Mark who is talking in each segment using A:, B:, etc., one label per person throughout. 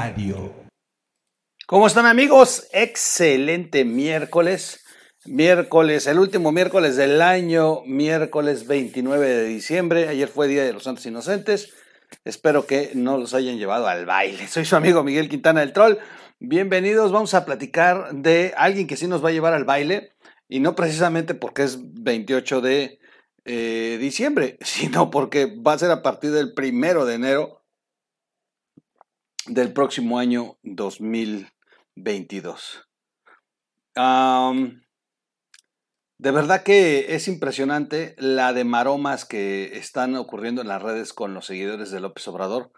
A: Radio.
B: ¿Cómo están amigos? Excelente miércoles. Miércoles, el último miércoles del año, miércoles 29 de diciembre. Ayer fue Día de los Santos Inocentes. Espero que no los hayan llevado al baile. Soy su amigo Miguel Quintana del Troll. Bienvenidos. Vamos a platicar de alguien que sí nos va a llevar al baile. Y no precisamente porque es 28 de eh, diciembre, sino porque va a ser a partir del primero de enero del próximo año 2022. de verdad que es impresionante la de maromas que están ocurriendo en las redes con los seguidores de López Obrador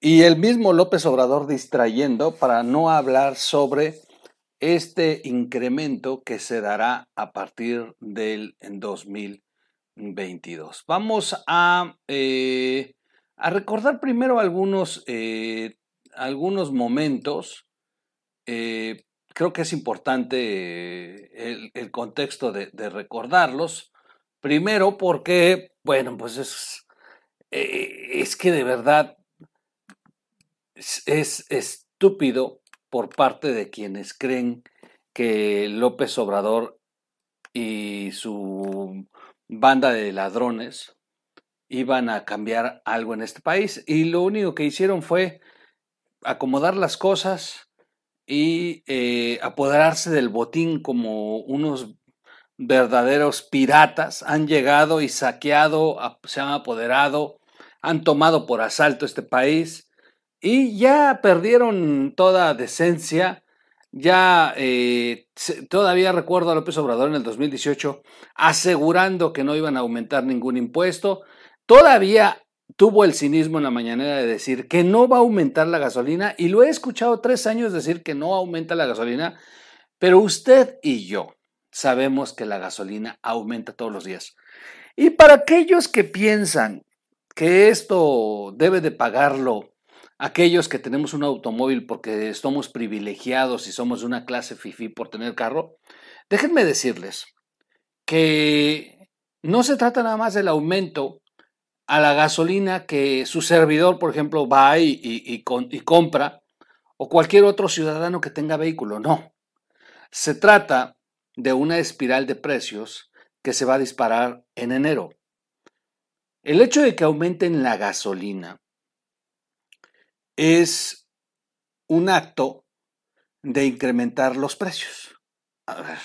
B: y el mismo López Obrador distrayendo para no hablar sobre este incremento que se dará a partir del 2022. Vamos a, eh, a recordar primero algunos, eh, algunos momentos. Eh, creo que es importante el, contexto de, recordarlos. Primero porque, bueno, pues es, es que de verdad es estúpido por parte de quienes creen que López Obrador y su banda de ladrones iban a cambiar algo en este país y lo único que hicieron fue acomodar las cosas y eh, apoderarse del botín como unos verdaderos piratas. Han llegado y saqueado, se han apoderado, han tomado por asalto este país y ya perdieron toda decencia. Ya eh, todavía recuerdo a López Obrador en el 2018 asegurando que no iban a aumentar ningún impuesto. Todavía tuvo el cinismo en la mañanera de decir que no va a aumentar la gasolina y lo he escuchado tres años decir que no aumenta la gasolina, pero usted y yo sabemos que la gasolina aumenta todos los días. Y para aquellos que piensan que esto debe de pagarlo aquellos que tenemos un automóvil porque somos privilegiados y somos de una clase FIFI por tener carro, déjenme decirles que no se trata nada más del aumento a la gasolina que su servidor, por ejemplo, va y, y, compra, o cualquier otro ciudadano que tenga vehículo, no. Se trata de una espiral de precios que se va a disparar en enero. El hecho de que aumenten la gasolina es un acto de incrementar los precios. A ver,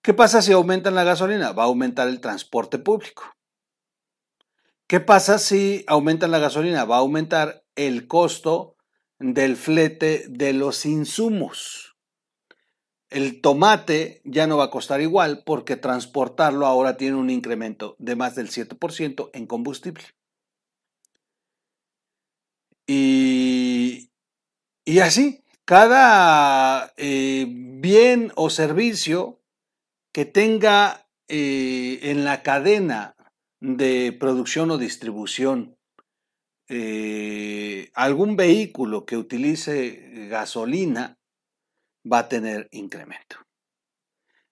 B: ¿qué pasa si aumentan la gasolina? Va a aumentar el transporte público. ¿Qué pasa si aumentan la gasolina? Va a aumentar el costo del flete de los insumos. El tomate ya no va a costar igual porque transportarlo ahora tiene un incremento de más del 7% en combustible. Y, así, cada eh, bien o servicio que tenga eh, en la cadena de producción o distribución eh, algún vehículo que utilice gasolina va a tener incremento.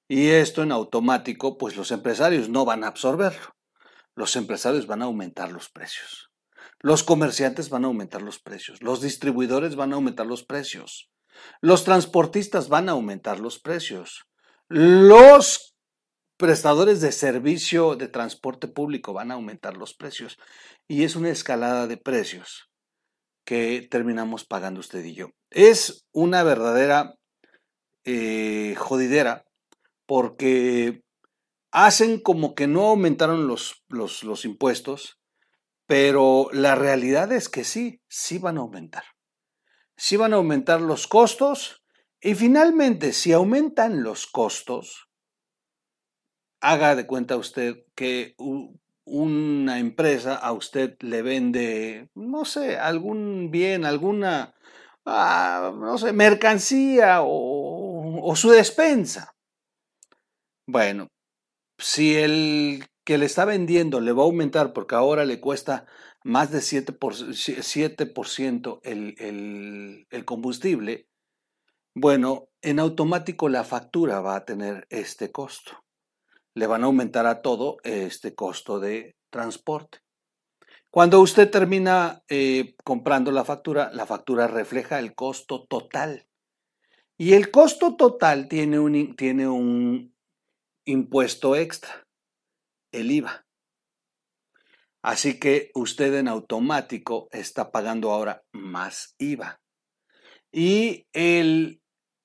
B: Y esto en automático, pues los empresarios no van a absorberlo. Los empresarios van a aumentar los precios. Los comerciantes van a aumentar los precios, los distribuidores van a aumentar los precios, los transportistas van a aumentar los precios, los prestadores de servicio de transporte público van a aumentar los precios y es una escalada de precios que terminamos pagando usted y yo. Es una verdadera eh, jodidera porque hacen como que no aumentaron los, los, los impuestos, pero la realidad es que sí, sí van a aumentar. Sí van a aumentar los costos y finalmente si aumentan los costos, haga de cuenta usted que una empresa a usted le vende, no sé, algún bien, alguna, ah, no sé, mercancía o, su despensa. Bueno, si el que le está vendiendo le va a aumentar porque ahora le cuesta más de 7%, el, el combustible, bueno, en automático la factura va a tener este costo. Le van a aumentar a todo este costo de transporte. Cuando usted termina eh, comprando la factura, la factura refleja el costo total. Y el costo total tiene un, tiene un impuesto extra, el IVA. Así que usted en automático está pagando ahora más IVA. Y el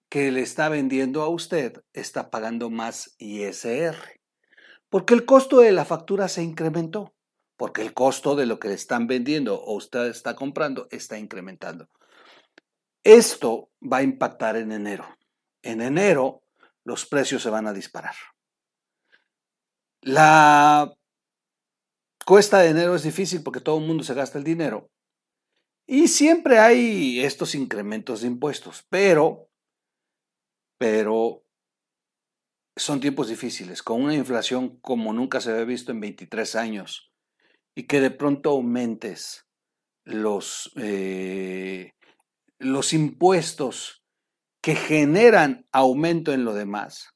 B: que le está vendiendo a usted está pagando más ISR. Porque el costo de la factura se incrementó porque el costo de lo que están vendiendo o usted está comprando está incrementando. Esto va a impactar en enero. En enero los precios se van a disparar. La cuesta de enero es difícil porque todo el mundo se gasta el dinero. Y siempre hay estos incrementos de impuestos, pero, pero son tiempos difíciles, con una inflación como nunca se había visto en 23 años y que de pronto aumentes los, eh, los impuestos que generan aumento en lo demás,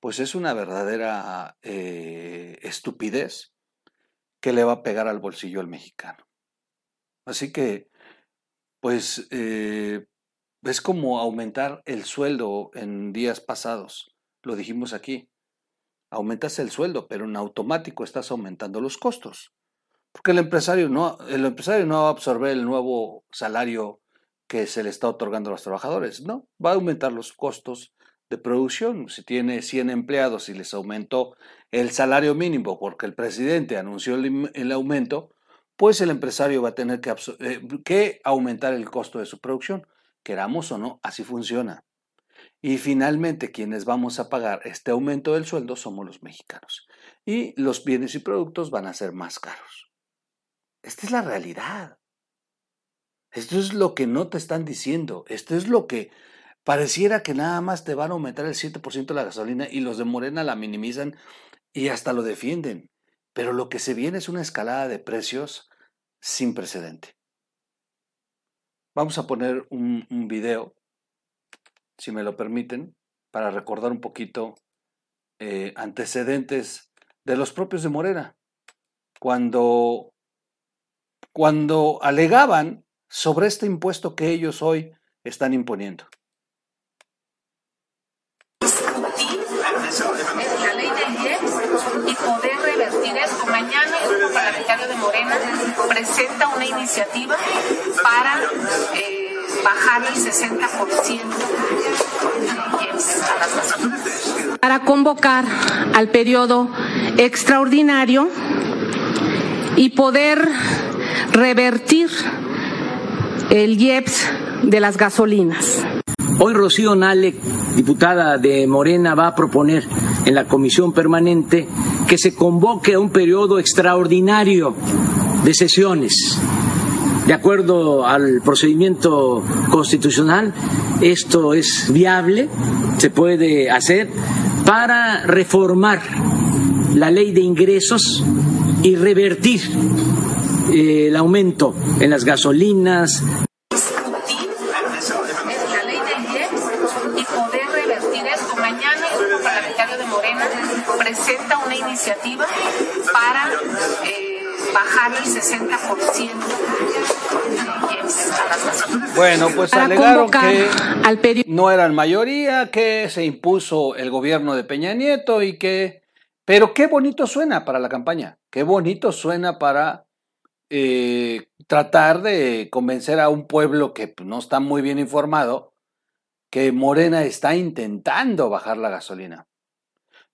B: pues es una verdadera eh, estupidez que le va a pegar al bolsillo al mexicano. Así que, pues, eh, es como aumentar el sueldo en días pasados, lo dijimos aquí. Aumentas el sueldo, pero en automático estás aumentando los costos. Porque el empresario no, el empresario no va a absorber el nuevo salario que se le está otorgando a los trabajadores, no, va a aumentar los costos de producción. Si tiene 100 empleados y les aumentó el salario mínimo porque el presidente anunció el, aumento, pues el empresario va a tener que, eh, que aumentar el costo de su producción. Queramos o no, así funciona. Y finalmente, quienes vamos a pagar este aumento del sueldo somos los mexicanos. Y los bienes y productos van a ser más caros. Esta es la realidad. Esto es lo que no te están diciendo. Esto es lo que pareciera que nada más te van a aumentar el 7% la gasolina y los de Morena la minimizan y hasta lo defienden. Pero lo que se viene es una escalada de precios sin precedente. Vamos a poner un, un video, si me lo permiten, para recordar un poquito eh, antecedentes de los propios de Morena. Cuando cuando alegaban sobre este impuesto que ellos hoy están imponiendo.
A: la ley del IEPS y poder revertir esto. Mañana el grupo parlamentario de Morena presenta una iniciativa para eh, bajar el 60% de IEPS a las personas.
C: Para convocar al periodo extraordinario y poder revertir el IEPS de las gasolinas.
D: Hoy Rocío Nale, diputada de Morena, va a proponer en la comisión permanente que se convoque a un periodo extraordinario de sesiones. De acuerdo al procedimiento constitucional, esto es viable, se puede hacer para reformar la ley de ingresos y revertir eh, el aumento en las gasolinas.
A: La y poder revertir esto. Mañana el grupo parlamentario de Morena presenta una iniciativa para eh, bajar el 60% a las gasolinas.
B: Bueno, pues alegaron que no eran mayoría, que se impuso el gobierno de Peña Nieto y que... Pero qué bonito suena para la campaña, qué bonito suena para eh, tratar de convencer a un pueblo que pues, no está muy bien informado que Morena está intentando bajar la gasolina.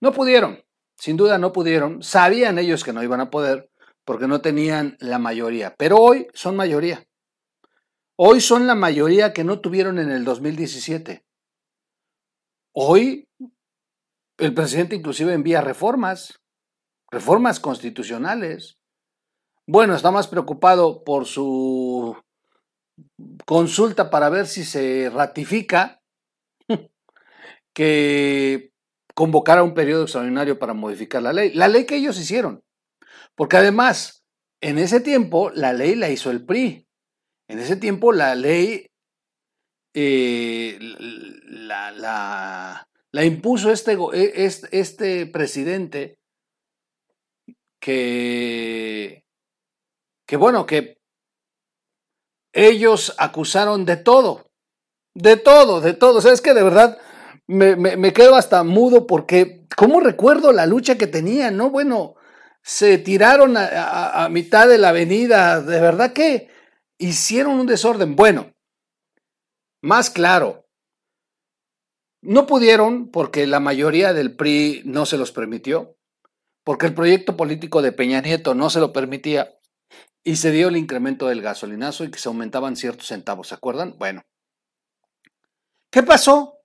B: No pudieron, sin duda no pudieron, sabían ellos que no iban a poder porque no tenían la mayoría, pero hoy son mayoría. Hoy son la mayoría que no tuvieron en el 2017. Hoy el presidente inclusive envía reformas, reformas constitucionales, bueno, está más preocupado por su consulta para ver si se ratifica que convocar a un periodo extraordinario para modificar la ley. La ley que ellos hicieron. Porque además, en ese tiempo, la ley la hizo el PRI. En ese tiempo, la ley eh, la, la, impuso este, este, este presidente que que bueno, que ellos acusaron de todo, de todo, de todo. O sea, es que de verdad me, me, quedo hasta mudo porque, ¿cómo recuerdo la lucha que tenían? No, bueno, se tiraron a, a mitad de la avenida, de verdad que hicieron un desorden. Bueno, más claro, no pudieron porque la mayoría del PRI no se los permitió, porque el proyecto político de Peña Nieto no se lo permitía y se dio el incremento del gasolinazo y que se aumentaban ciertos centavos, ¿se acuerdan? Bueno, ¿qué pasó?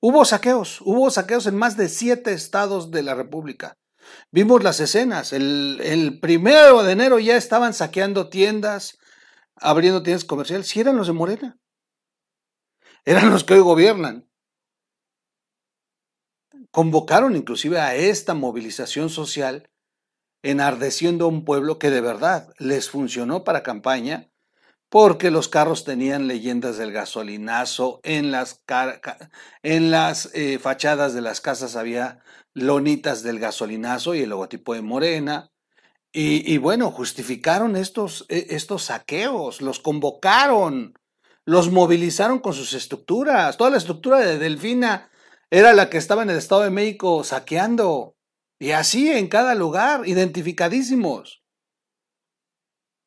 B: Hubo saqueos, hubo saqueos en más de siete estados de la República. Vimos las escenas, el, el primero de enero ya estaban saqueando tiendas, abriendo tiendas comerciales, si eran los de Morena, eran los que hoy gobiernan. Convocaron inclusive a esta movilización social enardeciendo a un pueblo que de verdad les funcionó para campaña, porque los carros tenían leyendas del gasolinazo, en las, en las eh, fachadas de las casas había lonitas del gasolinazo y el logotipo de Morena. Y, bueno, justificaron estos, e, estos saqueos, los convocaron, los movilizaron con sus estructuras. Toda la estructura de Delfina era la que estaba en el Estado de México saqueando. Y así en cada lugar, identificadísimos.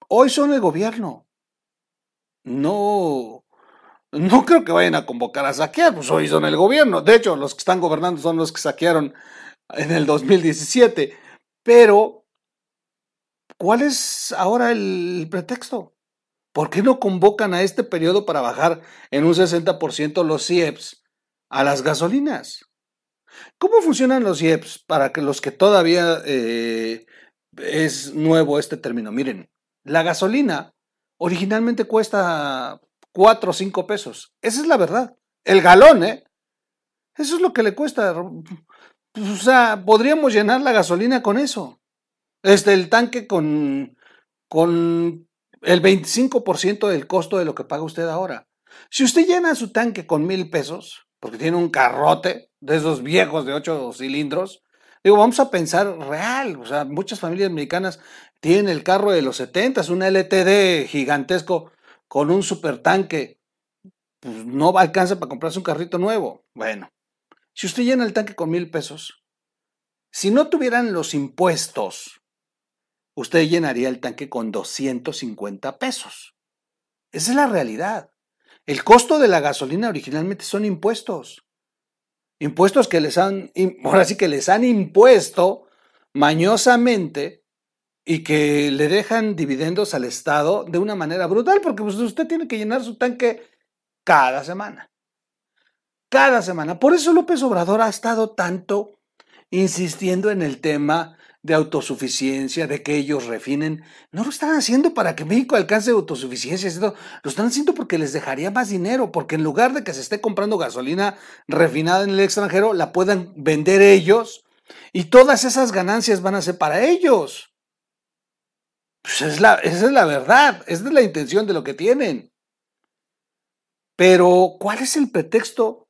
B: Hoy son el gobierno. No, no creo que vayan a convocar a saquear, pues hoy son el gobierno. De hecho, los que están gobernando son los que saquearon en el 2017. Pero, ¿cuál es ahora el pretexto? ¿Por qué no convocan a este periodo para bajar en un 60% los CIEPS a las gasolinas? ¿Cómo funcionan los IEPS para que los que todavía eh, es nuevo este término? Miren, la gasolina originalmente cuesta 4 o 5 pesos. Esa es la verdad. El galón, ¿eh? Eso es lo que le cuesta. O sea, podríamos llenar la gasolina con eso. Este, el tanque con, con el 25% del costo de lo que paga usted ahora. Si usted llena su tanque con mil pesos, porque tiene un carrote de esos viejos de ocho cilindros. Digo, vamos a pensar real, o sea, muchas familias mexicanas tienen el carro de los 70, un LTD gigantesco con un super tanque, pues no alcanza para comprarse un carrito nuevo. Bueno, si usted llena el tanque con mil pesos, si no tuvieran los impuestos, usted llenaría el tanque con 250 pesos. Esa es la realidad. El costo de la gasolina originalmente son impuestos. Impuestos que les han, ahora sí que les han impuesto mañosamente y que le dejan dividendos al Estado de una manera brutal, porque pues, usted tiene que llenar su tanque cada semana. Cada semana. Por eso López Obrador ha estado tanto insistiendo en el tema de autosuficiencia, de que ellos refinen. No lo están haciendo para que México alcance autosuficiencia, lo están haciendo porque les dejaría más dinero, porque en lugar de que se esté comprando gasolina refinada en el extranjero, la puedan vender ellos y todas esas ganancias van a ser para ellos. Pues es la, esa es la verdad, esa es la intención de lo que tienen. Pero, ¿cuál es el pretexto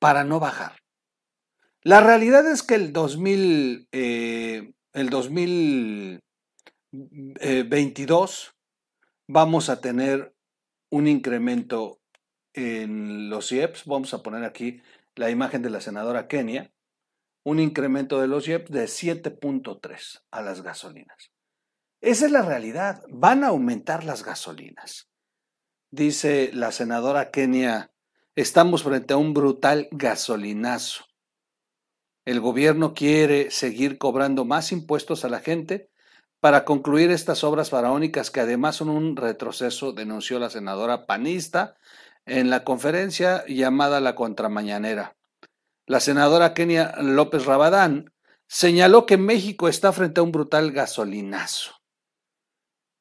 B: para no bajar? La realidad es que el 2000, eh, 2022 vamos a tener un incremento en los IEPS. Vamos a poner aquí la imagen de la senadora Kenia. Un incremento de los IEPS de 7.3 a las gasolinas. Esa es la realidad. Van a aumentar las gasolinas. Dice la senadora Kenia, estamos frente a un brutal gasolinazo. El gobierno quiere seguir cobrando más impuestos a la gente para concluir estas obras faraónicas que además son un retroceso, denunció la senadora panista en la conferencia llamada La Contramañanera. La senadora Kenia López Rabadán señaló que México está frente a un brutal gasolinazo.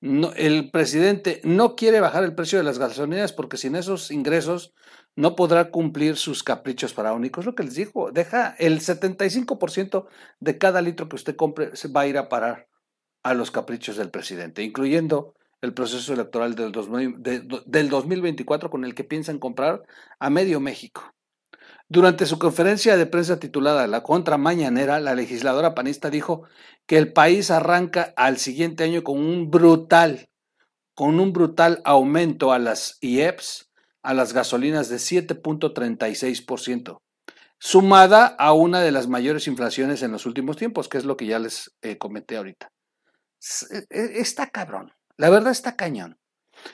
B: el presidente no quiere bajar el precio de las gasolinas porque sin esos ingresos no podrá cumplir sus caprichos faraónicos. Lo que les dijo, deja el 75% de cada litro que usted compre va a ir a parar a los caprichos del presidente, incluyendo el proceso electoral del, del 2024 con el que piensan comprar a medio México. Durante su conferencia de prensa titulada La Contra Mañanera, la legisladora panista dijo que el país arranca al siguiente año con un brutal, con un brutal aumento a las IEPS, a las gasolinas de 7.36%, sumada a una de las mayores inflaciones en los últimos tiempos, que es lo que ya les eh, comenté ahorita. E, e, está cabrón, la verdad está cañón.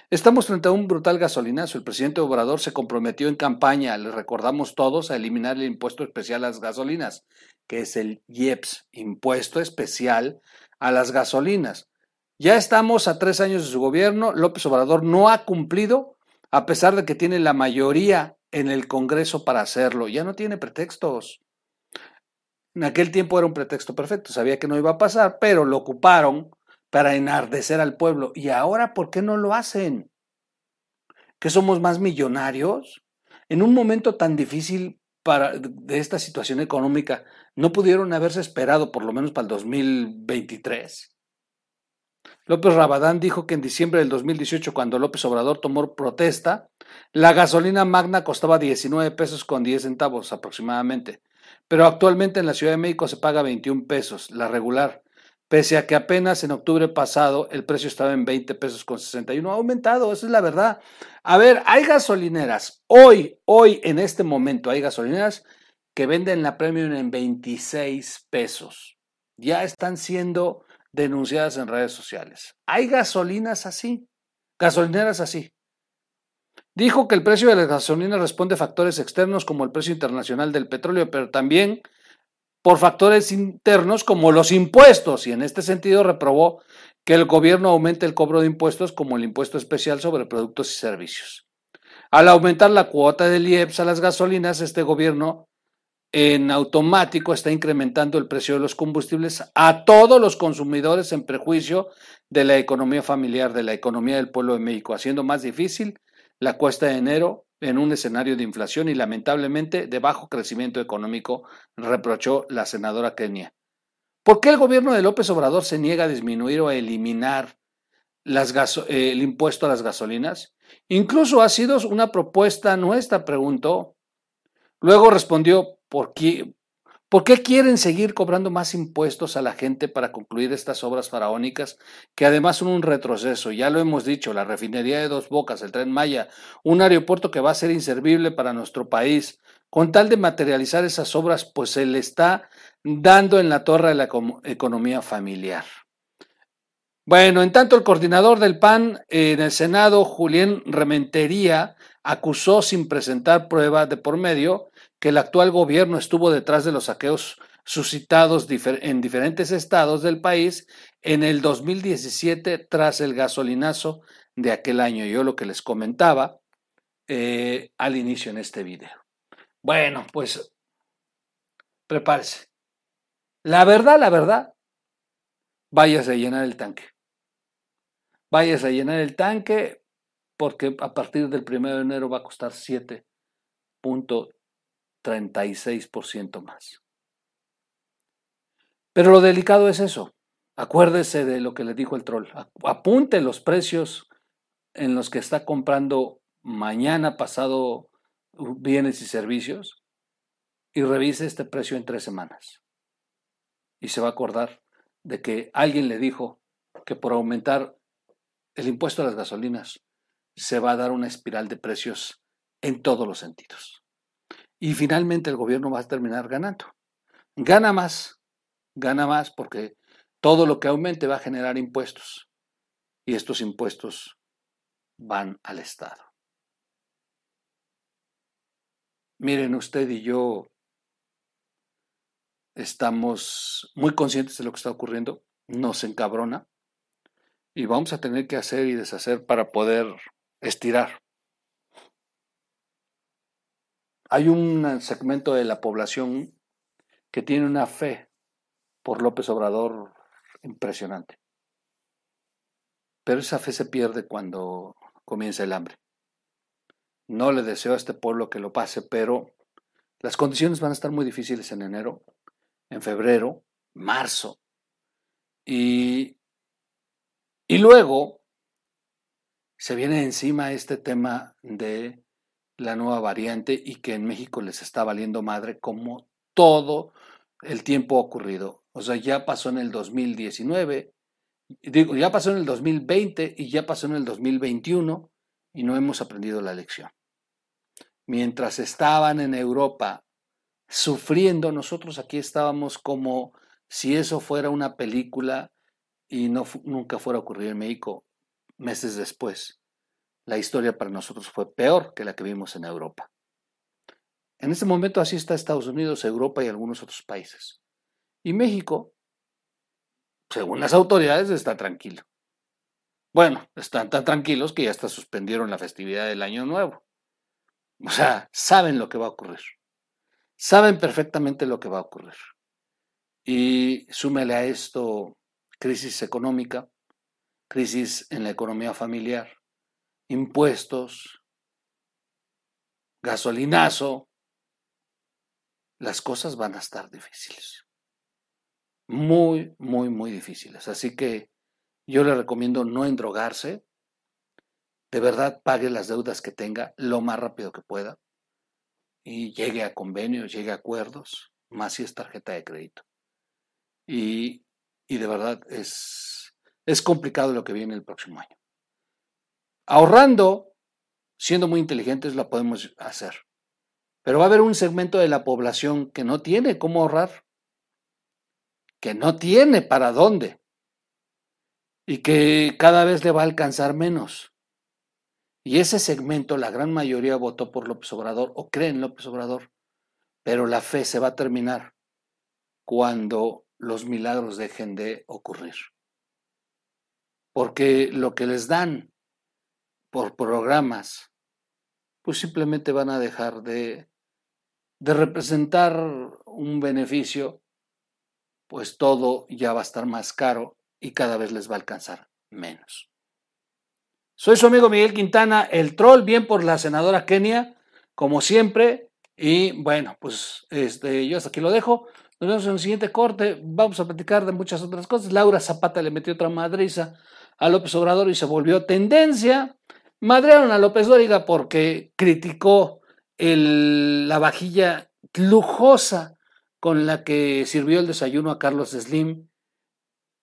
B: Estamos frente a un brutal gasolinazo. El presidente Obrador se comprometió en campaña, le recordamos todos, a eliminar el impuesto especial a las gasolinas, que es el IEPS, impuesto especial a las gasolinas. Ya estamos a tres años de su gobierno. López Obrador no ha cumplido, a pesar de que tiene la mayoría en el Congreso para hacerlo. Ya no tiene pretextos. En aquel tiempo era un pretexto perfecto, sabía que no iba a pasar, pero lo ocuparon para enardecer al pueblo. ¿Y ahora por qué no lo hacen? ¿Que somos más millonarios? En un momento tan difícil de esta situación económica, ¿no pudieron haberse esperado por lo menos para el 2023? López Rabadán dijo que en diciembre del 2018, cuando López Obrador tomó protesta, la gasolina magna costaba 19 pesos con 10 centavos aproximadamente, pero actualmente en la Ciudad de México se paga 21 pesos, la regular, pese a que apenas en octubre pasado el precio estaba en 20 pesos con 61. Ha aumentado, esa es la verdad. A ver, hay gasolineras, hoy, hoy, en este momento, hay gasolineras que venden la premium en 26 pesos. Ya están siendo denunciadas en redes sociales. Hay gasolinas así, gasolineras así. Dijo que el precio de la gasolina responde a factores externos como el precio internacional del petróleo, pero también por factores internos como los impuestos y en este sentido reprobó que el gobierno aumente el cobro de impuestos como el impuesto especial sobre productos y servicios. Al aumentar la cuota del IEPS a las gasolinas, este gobierno en automático está incrementando el precio de los combustibles a todos los consumidores en prejuicio de la economía familiar, de la economía del pueblo de México, haciendo más difícil la cuesta de enero en un escenario de inflación y lamentablemente de bajo crecimiento económico, reprochó la senadora Kenia. ¿Por qué el gobierno de López Obrador se niega a disminuir o a eliminar el impuesto a las gasolinas? Incluso ha sido una propuesta nuestra, preguntó. Luego respondió, ¿por qué, ¿Por qué quieren seguir cobrando más impuestos a la gente para concluir estas obras faraónicas que además son un retroceso? Ya lo hemos dicho, la refinería de Dos Bocas, el tren Maya, un aeropuerto que va a ser inservible para nuestro país. Con tal de materializar esas obras, pues se le está dando en la torre de la economía familiar. Bueno, en tanto el coordinador del PAN en el Senado, Julián Rementería, acusó sin presentar pruebas de por medio que el actual gobierno estuvo detrás de los saqueos suscitados en diferentes estados del país en el 2017 tras el gasolinazo de aquel año. Yo lo que les comentaba eh, al inicio en este video. Bueno, pues prepárese. La verdad, la verdad, váyase a llenar el tanque. Váyase a llenar el tanque porque a partir del 1 de enero va a costar 7.3 36% más. Pero lo delicado es eso. Acuérdese de lo que le dijo el troll. Apunte los precios en los que está comprando mañana pasado bienes y servicios y revise este precio en tres semanas. Y se va a acordar de que alguien le dijo que por aumentar el impuesto a las gasolinas se va a dar una espiral de precios en todos los sentidos. Y finalmente el gobierno va a terminar ganando. Gana más, gana más porque todo lo que aumente va a generar impuestos. Y estos impuestos van al Estado. Miren, usted y yo estamos muy conscientes de lo que está ocurriendo, nos encabrona y vamos a tener que hacer y deshacer para poder estirar. Hay un segmento de la población que tiene una fe por López Obrador impresionante. Pero esa fe se pierde cuando comienza el hambre. No le deseo a este pueblo que lo pase, pero las condiciones van a estar muy difíciles en enero, en febrero, marzo. Y, y luego se viene encima este tema de la nueva variante y que en México les está valiendo madre como todo el tiempo ocurrido. O sea, ya pasó en el 2019, digo, ya pasó en el 2020 y ya pasó en el 2021 y no hemos aprendido la lección. Mientras estaban en Europa sufriendo, nosotros aquí estábamos como si eso fuera una película y no, nunca fuera a ocurrir en México meses después. La historia para nosotros fue peor que la que vimos en Europa. En este momento así está Estados Unidos, Europa y algunos otros países. Y México, según las autoridades, está tranquilo. Bueno, están tan tranquilos que ya hasta suspendieron la festividad del Año Nuevo. O sea, saben lo que va a ocurrir. Saben perfectamente lo que va a ocurrir. Y súmele a esto crisis económica, crisis en la economía familiar, impuestos, gasolinazo, las cosas van a estar difíciles. Muy, muy, muy difíciles. Así que yo le recomiendo no endrogarse. De verdad, pague las deudas que tenga lo más rápido que pueda y llegue a convenios, llegue a acuerdos, más si es tarjeta de crédito. Y, y de verdad es, es complicado lo que viene el próximo año. Ahorrando, siendo muy inteligentes, lo podemos hacer. Pero va a haber un segmento de la población que no tiene cómo ahorrar, que no tiene para dónde y que cada vez le va a alcanzar menos. Y ese segmento, la gran mayoría votó por López Obrador o cree en López Obrador, pero la fe se va a terminar cuando los milagros dejen de ocurrir. Porque lo que les dan por programas, pues simplemente van a dejar de, de representar un beneficio, pues todo ya va a estar más caro y cada vez les va a alcanzar menos. Soy su amigo Miguel Quintana, el troll, bien por la senadora Kenia, como siempre. Y bueno, pues este, yo hasta aquí lo dejo. Nos vemos en el siguiente corte. Vamos a platicar de muchas otras cosas. Laura Zapata le metió otra madriza a López Obrador y se volvió tendencia. Madrearon a López Dóriga porque criticó la vajilla lujosa con la que sirvió el desayuno a Carlos Slim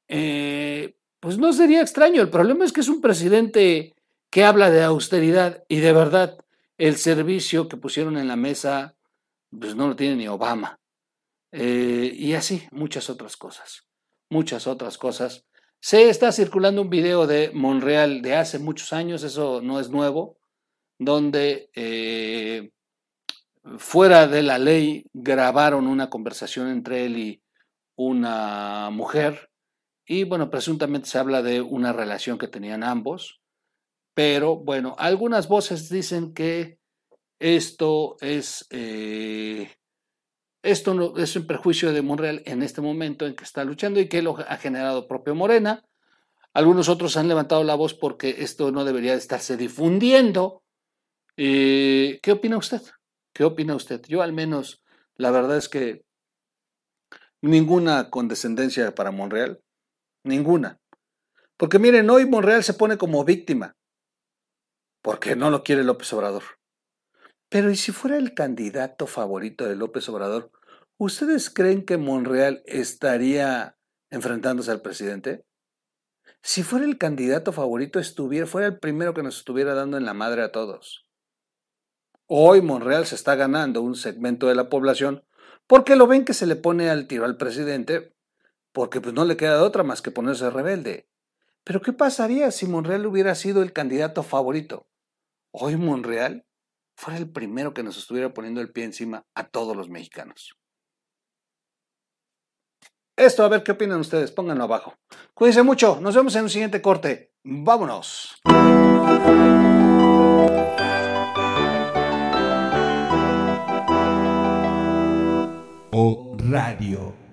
B: eh, pues no sería extraño. El problema es que es un presidente que habla de austeridad y de verdad el servicio que pusieron en la mesa, pues no lo tiene ni Obama. Eh, y así, muchas otras cosas. Muchas otras cosas. Se está circulando un video de Monreal de hace muchos años, eso no es nuevo, donde eh, fuera de la ley grabaron una conversación entre él y una mujer y bueno, presuntamente se habla de una relación que tenían ambos, pero bueno, algunas voces dicen que esto es, eh, esto no, es un perjuicio de Monreal en este momento en que está luchando y que lo ha generado propio Morena. Algunos otros han levantado la voz porque esto no debería estarse difundiendo. Eh, ¿Qué opina usted? ¿Qué opina usted? Yo al menos, la verdad es que ninguna condescendencia para Monreal. Ninguna. Porque miren, hoy Monreal se pone como víctima, porque no lo quiere López Obrador. Pero ¿y si fuera el candidato favorito de López Obrador, ¿ustedes creen que Monreal estaría enfrentándose al presidente? Si fuera el candidato favorito, estuviera, fuera el primero que nos estuviera dando en la madre a todos. Hoy Monreal se está ganando un segmento de la población porque lo ven que se le pone al tiro al presidente porque pues no le queda otra más que ponerse rebelde. Pero ¿qué pasaría si Monreal hubiera sido el candidato favorito? Hoy Monreal fuera el primero que nos estuviera poniendo el pie encima a todos los mexicanos. Esto, a ver qué opinan ustedes, pónganlo abajo. Cuídense mucho, nos vemos en un siguiente corte. Vámonos.
E: O Radio.